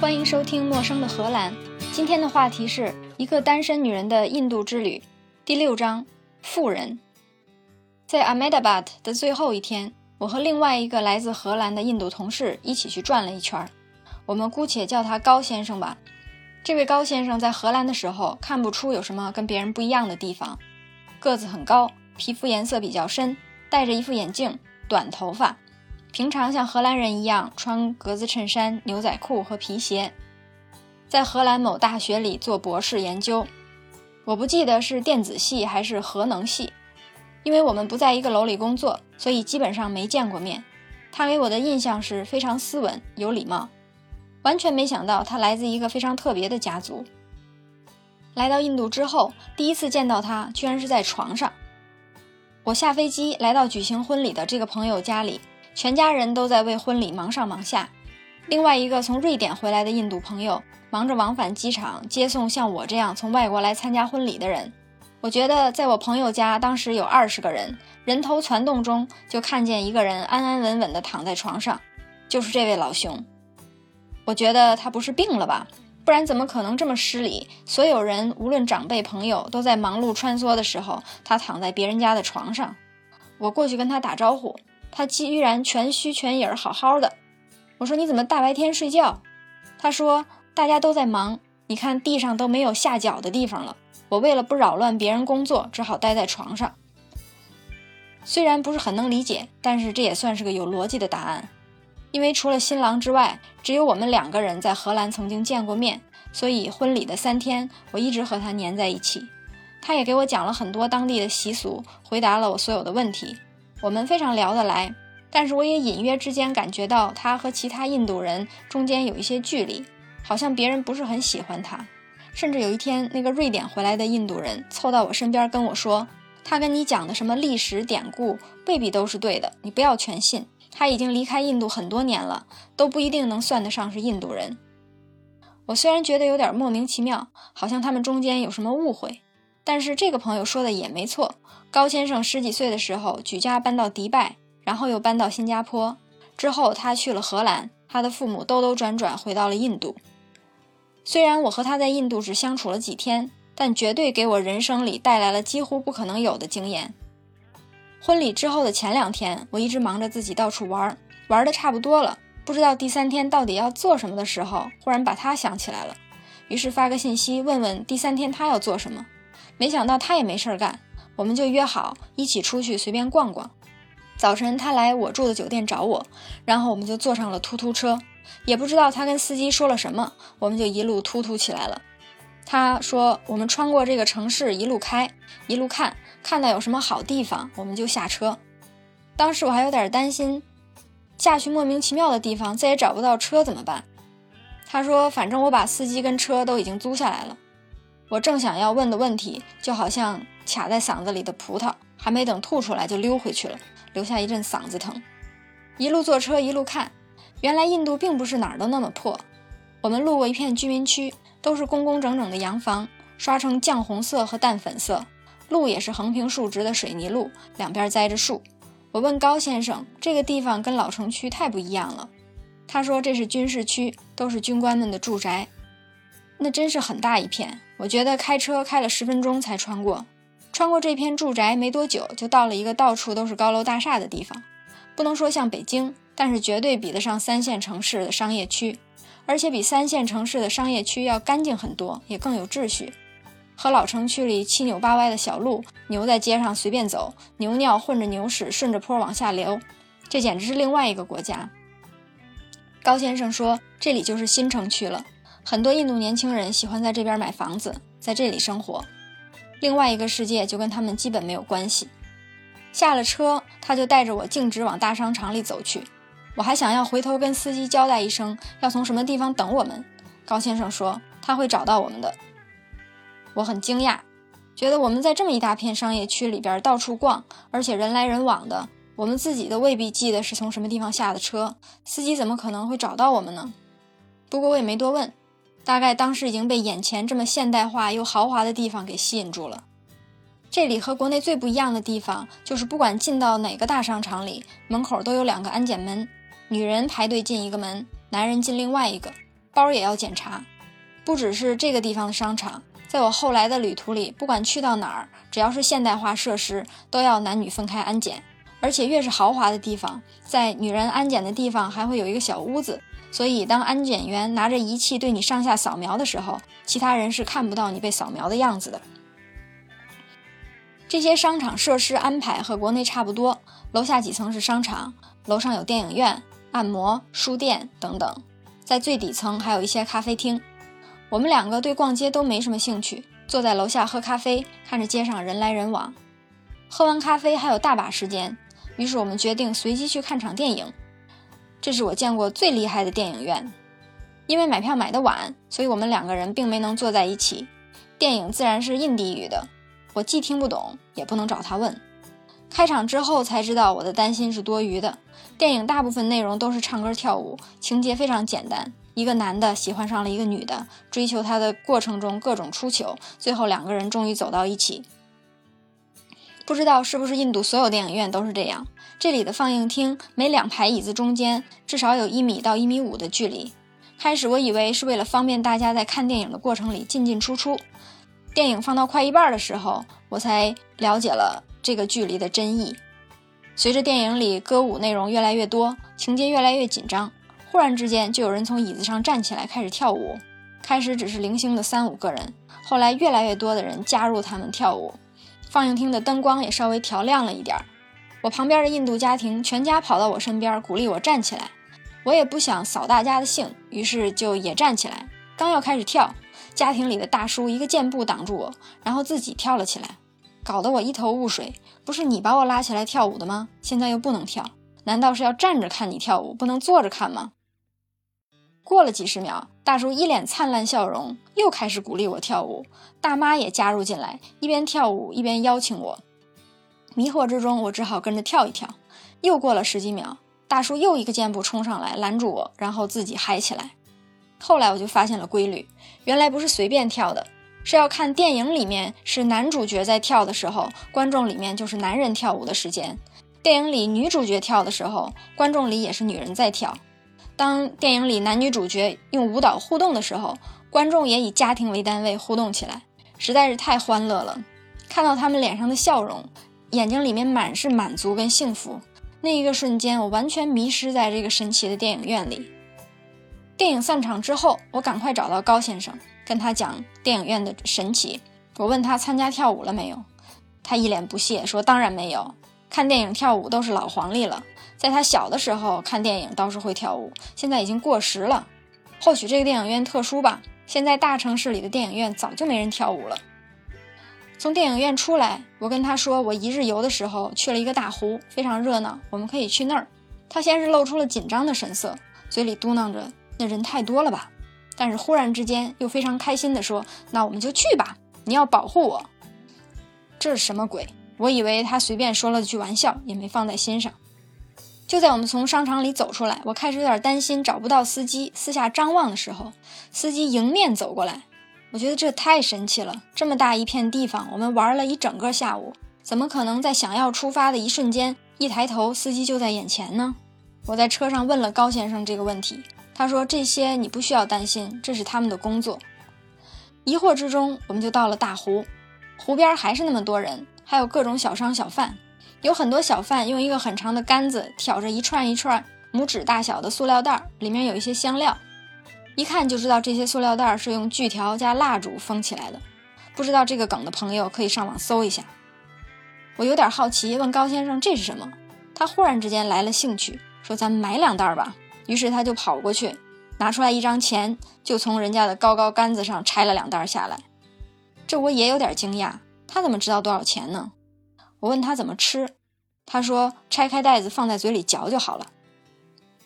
欢迎收听《陌生的荷兰》。今天的话题是一个单身女人的印度之旅，第六章：富人。在 Ahmedabad 的最后一天，我和另外一个来自荷兰的印度同事一起去转了一圈儿。我们姑且叫他高先生吧。这位高先生在荷兰的时候看不出有什么跟别人不一样的地方，个子很高，皮肤颜色比较深，戴着一副眼镜，短头发。平常像荷兰人一样穿格子衬衫、牛仔裤和皮鞋，在荷兰某大学里做博士研究。我不记得是电子系还是核能系，因为我们不在一个楼里工作，所以基本上没见过面。他给我的印象是非常斯文、有礼貌，完全没想到他来自一个非常特别的家族。来到印度之后，第一次见到他，居然是在床上。我下飞机来到举行婚礼的这个朋友家里。全家人都在为婚礼忙上忙下，另外一个从瑞典回来的印度朋友忙着往返机场接送像我这样从外国来参加婚礼的人。我觉得在我朋友家当时有二十个人，人头攒动中就看见一个人安安稳稳地躺在床上，就是这位老兄。我觉得他不是病了吧？不然怎么可能这么失礼？所有人无论长辈朋友都在忙碌穿梭的时候，他躺在别人家的床上。我过去跟他打招呼。他居然全虚全影，好好的。我说你怎么大白天睡觉？他说大家都在忙，你看地上都没有下脚的地方了。我为了不扰乱别人工作，只好待在床上。虽然不是很能理解，但是这也算是个有逻辑的答案。因为除了新郎之外，只有我们两个人在荷兰曾经见过面，所以婚礼的三天，我一直和他黏在一起。他也给我讲了很多当地的习俗，回答了我所有的问题。我们非常聊得来，但是我也隐约之间感觉到他和其他印度人中间有一些距离，好像别人不是很喜欢他。甚至有一天，那个瑞典回来的印度人凑到我身边跟我说：“他跟你讲的什么历史典故未必都是对的，你不要全信。他已经离开印度很多年了，都不一定能算得上是印度人。”我虽然觉得有点莫名其妙，好像他们中间有什么误会，但是这个朋友说的也没错。高先生十几岁的时候举家搬到迪拜，然后又搬到新加坡，之后他去了荷兰，他的父母兜兜转转回到了印度。虽然我和他在印度只相处了几天，但绝对给我人生里带来了几乎不可能有的经验。婚礼之后的前两天，我一直忙着自己到处玩，玩的差不多了，不知道第三天到底要做什么的时候，忽然把他想起来了，于是发个信息问问第三天他要做什么，没想到他也没事儿干。我们就约好一起出去随便逛逛。早晨他来我住的酒店找我，然后我们就坐上了突突车。也不知道他跟司机说了什么，我们就一路突突起来了。他说我们穿过这个城市一路开，一路看，看到有什么好地方我们就下车。当时我还有点担心，下去莫名其妙的地方再也找不到车怎么办？他说反正我把司机跟车都已经租下来了。我正想要问的问题，就好像卡在嗓子里的葡萄，还没等吐出来就溜回去了，留下一阵嗓子疼。一路坐车一路看，原来印度并不是哪儿都那么破。我们路过一片居民区，都是工工整整的洋房，刷成酱红色和淡粉色，路也是横平竖直的水泥路，两边栽着树。我问高先生，这个地方跟老城区太不一样了。他说这是军事区，都是军官们的住宅。那真是很大一片。我觉得开车开了十分钟才穿过，穿过这片住宅没多久，就到了一个到处都是高楼大厦的地方。不能说像北京，但是绝对比得上三线城市的商业区，而且比三线城市的商业区要干净很多，也更有秩序。和老城区里七扭八歪的小路，牛在街上随便走，牛尿混着牛屎顺着坡往下流，这简直是另外一个国家。高先生说，这里就是新城区了。很多印度年轻人喜欢在这边买房子，在这里生活。另外一个世界就跟他们基本没有关系。下了车，他就带着我径直往大商场里走去。我还想要回头跟司机交代一声，要从什么地方等我们。高先生说他会找到我们的。我很惊讶，觉得我们在这么一大片商业区里边到处逛，而且人来人往的，我们自己都未必记得是从什么地方下的车，司机怎么可能会找到我们呢？不过我也没多问。大概当时已经被眼前这么现代化又豪华的地方给吸引住了。这里和国内最不一样的地方就是，不管进到哪个大商场里，门口都有两个安检门，女人排队进一个门，男人进另外一个。包也要检查。不只是这个地方的商场，在我后来的旅途里，不管去到哪儿，只要是现代化设施，都要男女分开安检。而且越是豪华的地方，在女人安检的地方还会有一个小屋子，所以当安检员拿着仪器对你上下扫描的时候，其他人是看不到你被扫描的样子的。这些商场设施安排和国内差不多，楼下几层是商场，楼上有电影院、按摩、书店等等，在最底层还有一些咖啡厅。我们两个对逛街都没什么兴趣，坐在楼下喝咖啡，看着街上人来人往。喝完咖啡还有大把时间，于是我们决定随机去看场电影。这是我见过最厉害的电影院，因为买票买的晚，所以我们两个人并没能坐在一起。电影自然是印地语的。我既听不懂，也不能找他问。开场之后才知道，我的担心是多余的。电影大部分内容都是唱歌跳舞，情节非常简单。一个男的喜欢上了一个女的，追求她的过程中各种出糗，最后两个人终于走到一起。不知道是不是印度所有电影院都是这样？这里的放映厅每两排椅子中间至少有一米到一米五的距离。开始我以为是为了方便大家在看电影的过程里进进出出。电影放到快一半的时候，我才了解了这个距离的真意。随着电影里歌舞内容越来越多，情节越来越紧张，忽然之间就有人从椅子上站起来开始跳舞。开始只是零星的三五个人，后来越来越多的人加入他们跳舞。放映厅的灯光也稍微调亮了一点儿。我旁边的印度家庭全家跑到我身边，鼓励我站起来。我也不想扫大家的兴，于是就也站起来，刚要开始跳。家庭里的大叔一个箭步挡住我，然后自己跳了起来，搞得我一头雾水。不是你把我拉起来跳舞的吗？现在又不能跳，难道是要站着看你跳舞，不能坐着看吗？过了几十秒，大叔一脸灿烂笑容，又开始鼓励我跳舞。大妈也加入进来，一边跳舞一边邀请我。迷惑之中，我只好跟着跳一跳。又过了十几秒，大叔又一个箭步冲上来拦住我，然后自己嗨起来。后来我就发现了规律，原来不是随便跳的，是要看电影里面是男主角在跳的时候，观众里面就是男人跳舞的时间；电影里女主角跳的时候，观众里也是女人在跳。当电影里男女主角用舞蹈互动的时候，观众也以家庭为单位互动起来，实在是太欢乐了。看到他们脸上的笑容，眼睛里面满是满足跟幸福，那一个瞬间，我完全迷失在这个神奇的电影院里。电影散场之后，我赶快找到高先生，跟他讲电影院的神奇。我问他参加跳舞了没有，他一脸不屑说：“当然没有，看电影跳舞都是老黄历了。在他小的时候看电影倒是会跳舞，现在已经过时了。或许这个电影院特殊吧，现在大城市里的电影院早就没人跳舞了。”从电影院出来，我跟他说我一日游的时候去了一个大湖，非常热闹，我们可以去那儿。他先是露出了紧张的神色，嘴里嘟囔着。那人太多了吧？但是忽然之间又非常开心地说：“那我们就去吧，你要保护我。”这是什么鬼？我以为他随便说了句玩笑，也没放在心上。就在我们从商场里走出来，我开始有点担心找不到司机，四下张望的时候，司机迎面走过来。我觉得这太神奇了，这么大一片地方，我们玩了一整个下午，怎么可能在想要出发的一瞬间，一抬头司机就在眼前呢？我在车上问了高先生这个问题。他说：“这些你不需要担心，这是他们的工作。”疑惑之中，我们就到了大湖，湖边还是那么多人，还有各种小商小贩，有很多小贩用一个很长的杆子挑着一串一串拇指大小的塑料袋，里面有一些香料，一看就知道这些塑料袋是用锯条加蜡烛封起来的。不知道这个梗的朋友可以上网搜一下。我有点好奇，问高先生这是什么，他忽然之间来了兴趣，说：“咱买两袋吧。”于是他就跑过去，拿出来一张钱，就从人家的高高杆子上拆了两袋下来。这我也有点惊讶，他怎么知道多少钱呢？我问他怎么吃，他说拆开袋子放在嘴里嚼就好了。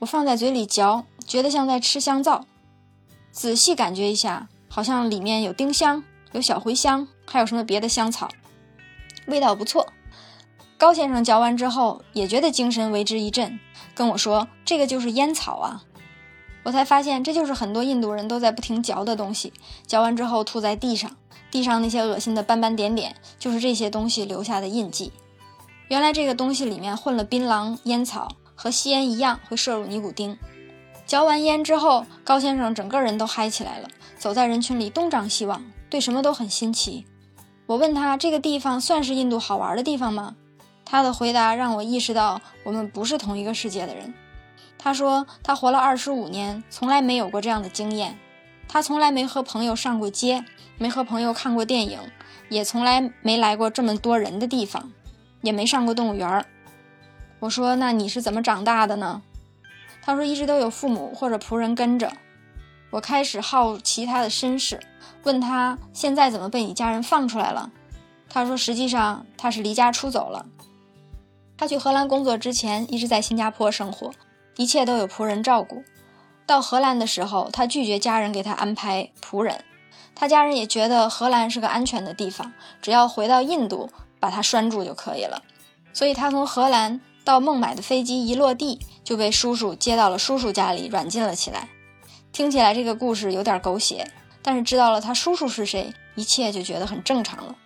我放在嘴里嚼，觉得像在吃香皂。仔细感觉一下，好像里面有丁香、有小茴香，还有什么别的香草，味道不错。高先生嚼完之后也觉得精神为之一振。跟我说这个就是烟草啊，我才发现这就是很多印度人都在不停嚼的东西，嚼完之后吐在地上，地上那些恶心的斑斑点点就是这些东西留下的印记。原来这个东西里面混了槟榔、烟草，和吸烟一样会摄入尼古丁。嚼完烟之后，高先生整个人都嗨起来了，走在人群里东张西望，对什么都很新奇。我问他这个地方算是印度好玩的地方吗？他的回答让我意识到我们不是同一个世界的人。他说他活了二十五年，从来没有过这样的经验。他从来没和朋友上过街，没和朋友看过电影，也从来没来过这么多人的地方，也没上过动物园儿。我说那你是怎么长大的呢？他说一直都有父母或者仆人跟着。我开始好奇他的身世。问他现在怎么被你家人放出来了？他说，实际上他是离家出走了。他去荷兰工作之前一直在新加坡生活，一切都有仆人照顾。到荷兰的时候，他拒绝家人给他安排仆人，他家人也觉得荷兰是个安全的地方，只要回到印度把他拴住就可以了。所以他从荷兰到孟买的飞机一落地就被叔叔接到了叔叔家里软禁了起来。听起来这个故事有点狗血。但是知道了他叔叔是谁，一切就觉得很正常了。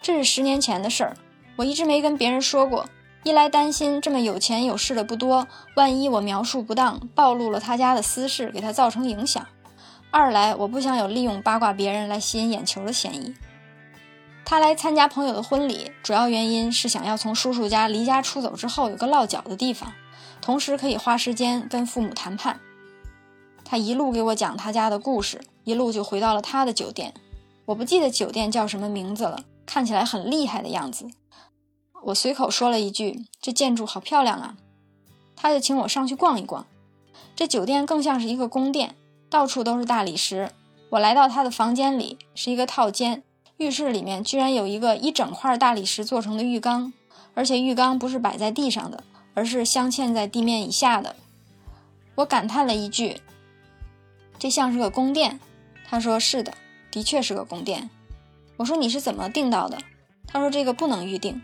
这是十年前的事儿，我一直没跟别人说过。一来担心这么有钱有势的不多，万一我描述不当，暴露了他家的私事，给他造成影响；二来我不想有利用八卦别人来吸引眼球的嫌疑。他来参加朋友的婚礼，主要原因是想要从叔叔家离家出走之后有个落脚的地方，同时可以花时间跟父母谈判。他一路给我讲他家的故事。一路就回到了他的酒店，我不记得酒店叫什么名字了，看起来很厉害的样子。我随口说了一句：“这建筑好漂亮啊！”他就请我上去逛一逛。这酒店更像是一个宫殿，到处都是大理石。我来到他的房间里，是一个套间，浴室里面居然有一个一整块大理石做成的浴缸，而且浴缸不是摆在地上的，而是镶嵌在地面以下的。我感叹了一句：“这像是个宫殿。”他说：“是的，的确是个宫殿。”我说：“你是怎么订到的？”他说：“这个不能预定。”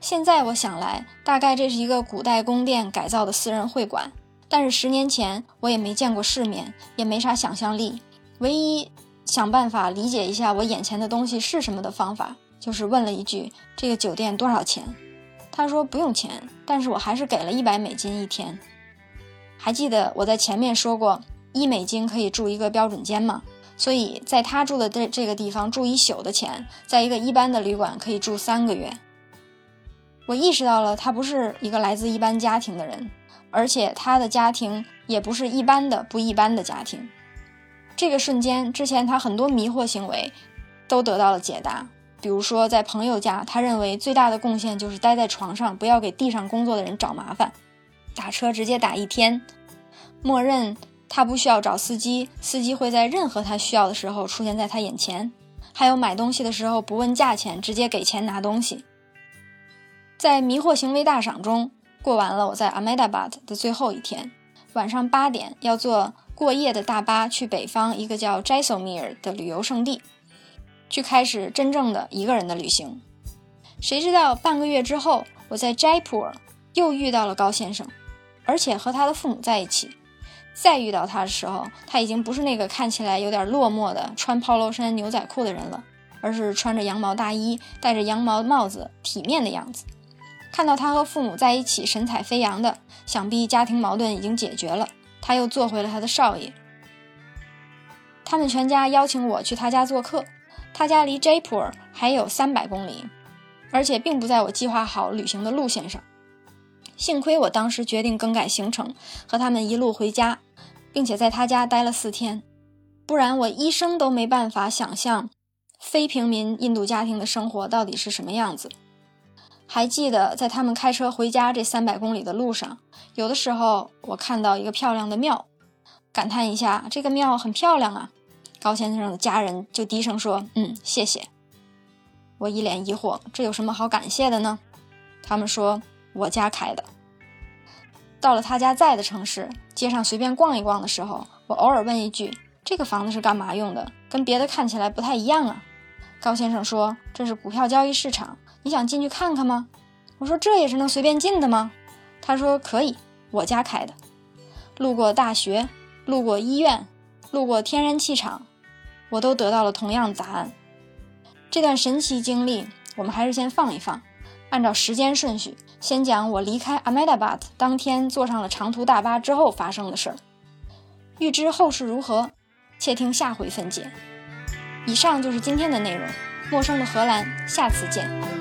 现在我想来，大概这是一个古代宫殿改造的私人会馆。但是十年前我也没见过世面，也没啥想象力。唯一想办法理解一下我眼前的东西是什么的方法，就是问了一句：“这个酒店多少钱？”他说：“不用钱。”但是我还是给了一百美金一天。还记得我在前面说过。一美金可以住一个标准间吗？所以在他住的这这个地方住一宿的钱，在一个一般的旅馆可以住三个月。我意识到了他不是一个来自一般家庭的人，而且他的家庭也不是一般的不一般的家庭。这个瞬间，之前他很多迷惑行为都得到了解答。比如说，在朋友家，他认为最大的贡献就是待在床上，不要给地上工作的人找麻烦，打车直接打一天，默认。他不需要找司机，司机会在任何他需要的时候出现在他眼前。还有买东西的时候不问价钱，直接给钱拿东西。在迷惑行为大赏中过完了我在 Ahmedabad 的最后一天，晚上八点要坐过夜的大巴去北方一个叫 Jaisalmer 的旅游胜地，去开始真正的一个人的旅行。谁知道半个月之后，我在 Jaipur 又遇到了高先生，而且和他的父母在一起。再遇到他的时候，他已经不是那个看起来有点落寞的穿 Polo 衫牛仔裤的人了，而是穿着羊毛大衣、戴着羊毛帽子、体面的样子。看到他和父母在一起，神采飞扬的，想必家庭矛盾已经解决了。他又做回了他的少爷。他们全家邀请我去他家做客，他家离 Jaipur 还有三百公里，而且并不在我计划好旅行的路线上。幸亏我当时决定更改行程，和他们一路回家，并且在他家待了四天，不然我一生都没办法想象非平民印度家庭的生活到底是什么样子。还记得在他们开车回家这三百公里的路上，有的时候我看到一个漂亮的庙，感叹一下这个庙很漂亮啊。高先生的家人就低声说：“嗯，谢谢。”我一脸疑惑，这有什么好感谢的呢？他们说。我家开的。到了他家在的城市，街上随便逛一逛的时候，我偶尔问一句：“这个房子是干嘛用的？跟别的看起来不太一样啊。”高先生说：“这是股票交易市场，你想进去看看吗？”我说：“这也是能随便进的吗？”他说：“可以，我家开的。”路过大学，路过医院，路过天然气厂，我都得到了同样的答案。这段神奇经历，我们还是先放一放。按照时间顺序，先讲我离开 Ahmedabad 当天坐上了长途大巴之后发生的事儿。欲知后事如何，且听下回分解。以上就是今天的内容。陌生的荷兰，下次见。